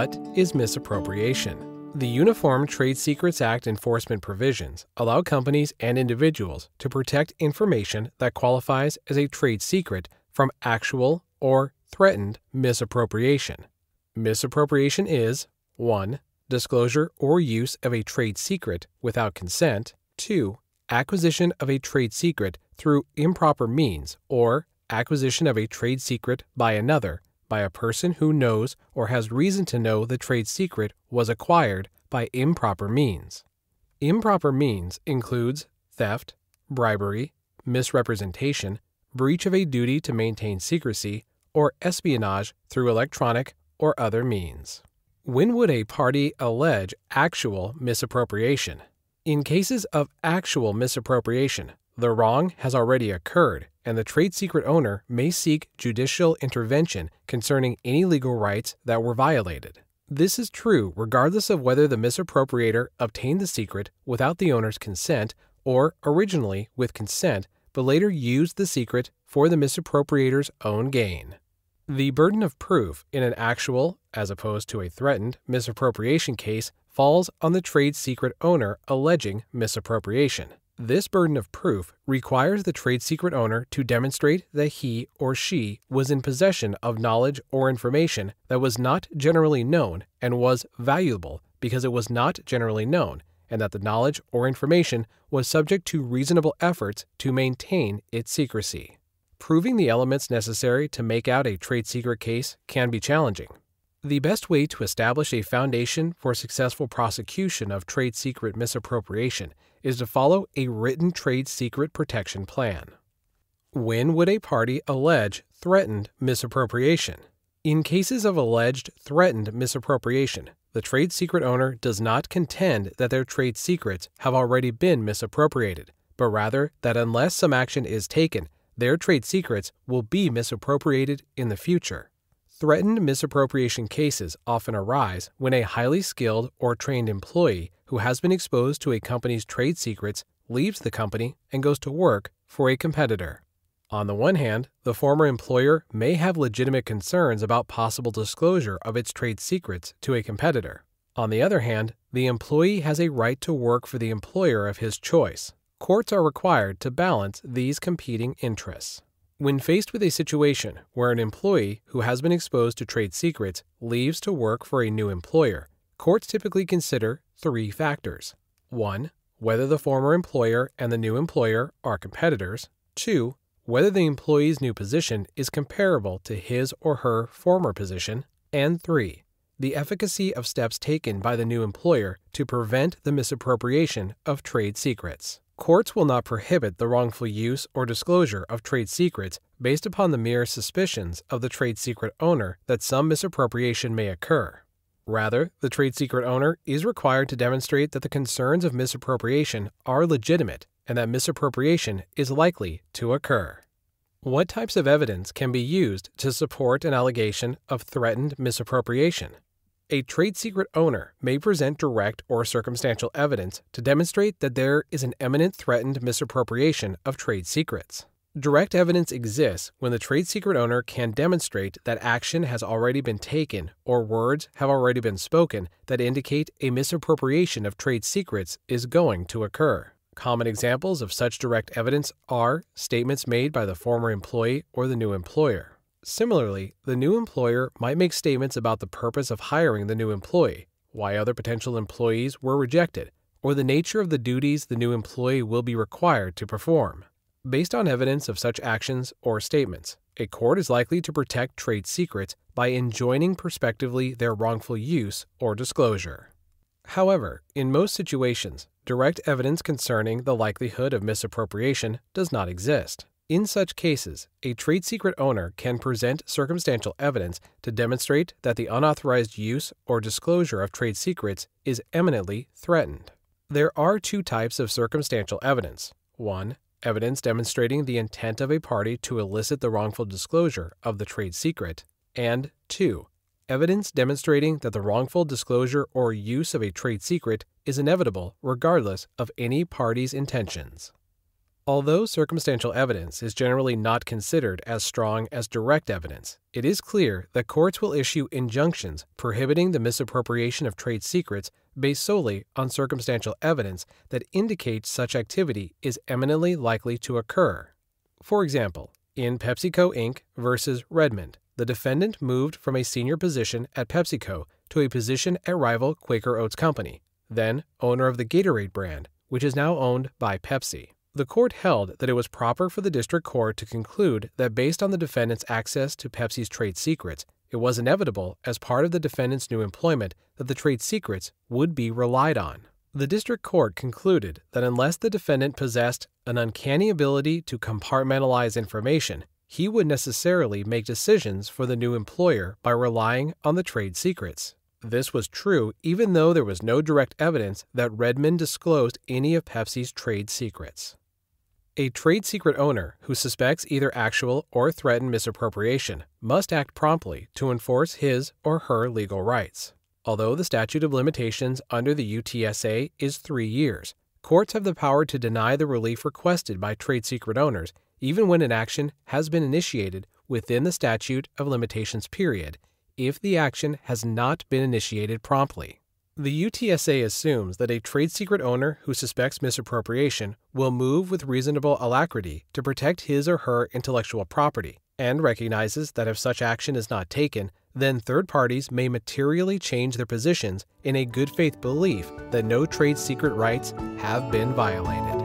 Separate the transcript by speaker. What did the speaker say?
Speaker 1: What is misappropriation? The Uniform Trade Secrets Act enforcement provisions allow companies and individuals to protect information that qualifies as a trade secret from actual or threatened misappropriation. Misappropriation is 1. Disclosure or use of a trade secret without consent, 2. Acquisition of a trade secret through improper means, or acquisition of a trade secret by another by a person who knows or has reason to know the trade secret was acquired by improper means. Improper means includes theft, bribery, misrepresentation, breach of a duty to maintain secrecy, or espionage through electronic or other means. When would a party allege actual misappropriation? In cases of actual misappropriation, the wrong has already occurred, and the trade secret owner may seek judicial intervention concerning any legal rights that were violated. This is true regardless of whether the misappropriator obtained the secret without the owner's consent or originally with consent but later used the secret for the misappropriator's own gain. The burden of proof in an actual, as opposed to a threatened, misappropriation case falls on the trade secret owner alleging misappropriation. This burden of proof requires the trade secret owner to demonstrate that he or she was in possession of knowledge or information that was not generally known and was valuable because it was not generally known, and that the knowledge or information was subject to reasonable efforts to maintain its secrecy. Proving the elements necessary to make out a trade secret case can be challenging. The best way to establish a foundation for successful prosecution of trade secret misappropriation is to follow a written trade secret protection plan. When would a party allege threatened misappropriation? In cases of alleged threatened misappropriation, the trade secret owner does not contend that their trade secrets have already been misappropriated, but rather that unless some action is taken, their trade secrets will be misappropriated in the future. Threatened misappropriation cases often arise when a highly skilled or trained employee who has been exposed to a company's trade secrets leaves the company and goes to work for a competitor. On the one hand, the former employer may have legitimate concerns about possible disclosure of its trade secrets to a competitor. On the other hand, the employee has a right to work for the employer of his choice. Courts are required to balance these competing interests. When faced with a situation where an employee who has been exposed to trade secrets leaves to work for a new employer, courts typically consider three factors 1. Whether the former employer and the new employer are competitors, 2. Whether the employee's new position is comparable to his or her former position, and 3. The efficacy of steps taken by the new employer to prevent the misappropriation of trade secrets. Courts will not prohibit the wrongful use or disclosure of trade secrets based upon the mere suspicions of the trade secret owner that some misappropriation may occur. Rather, the trade secret owner is required to demonstrate that the concerns of misappropriation are legitimate and that misappropriation is likely to occur. What types of evidence can be used to support an allegation of threatened misappropriation? A trade secret owner may present direct or circumstantial evidence to demonstrate that there is an imminent threatened misappropriation of trade secrets. Direct evidence exists when the trade secret owner can demonstrate that action has already been taken or words have already been spoken that indicate a misappropriation of trade secrets is going to occur. Common examples of such direct evidence are statements made by the former employee or the new employer. Similarly, the new employer might make statements about the purpose of hiring the new employee, why other potential employees were rejected, or the nature of the duties the new employee will be required to perform. Based on evidence of such actions or statements, a court is likely to protect trade secrets by enjoining prospectively their wrongful use or disclosure. However, in most situations, direct evidence concerning the likelihood of misappropriation does not exist. In such cases, a trade secret owner can present circumstantial evidence to demonstrate that the unauthorized use or disclosure of trade secrets is eminently threatened. There are two types of circumstantial evidence 1. Evidence demonstrating the intent of a party to elicit the wrongful disclosure of the trade secret, and 2. Evidence demonstrating that the wrongful disclosure or use of a trade secret is inevitable regardless of any party's intentions. Although circumstantial evidence is generally not considered as strong as direct evidence, it is clear that courts will issue injunctions prohibiting the misappropriation of trade secrets based solely on circumstantial evidence that indicates such activity is eminently likely to occur. For example, in PepsiCo Inc. versus Redmond, the defendant moved from a senior position at PepsiCo to a position at rival Quaker Oats Company, then owner of the Gatorade brand, which is now owned by Pepsi. The court held that it was proper for the district court to conclude that based on the defendant's access to Pepsi's trade secrets, it was inevitable, as part of the defendant's new employment, that the trade secrets would be relied on. The district court concluded that unless the defendant possessed an uncanny ability to compartmentalize information, he would necessarily make decisions for the new employer by relying on the trade secrets. This was true even though there was no direct evidence that Redmond disclosed any of Pepsi's trade secrets. A trade secret owner who suspects either actual or threatened misappropriation must act promptly to enforce his or her legal rights. Although the statute of limitations under the UTSA is three years, courts have the power to deny the relief requested by trade secret owners even when an action has been initiated within the statute of limitations period if the action has not been initiated promptly. The UTSA assumes that a trade secret owner who suspects misappropriation will move with reasonable alacrity to protect his or her intellectual property and recognizes that if such action is not taken, then third parties may materially change their positions in a good faith belief that no trade secret rights have been violated.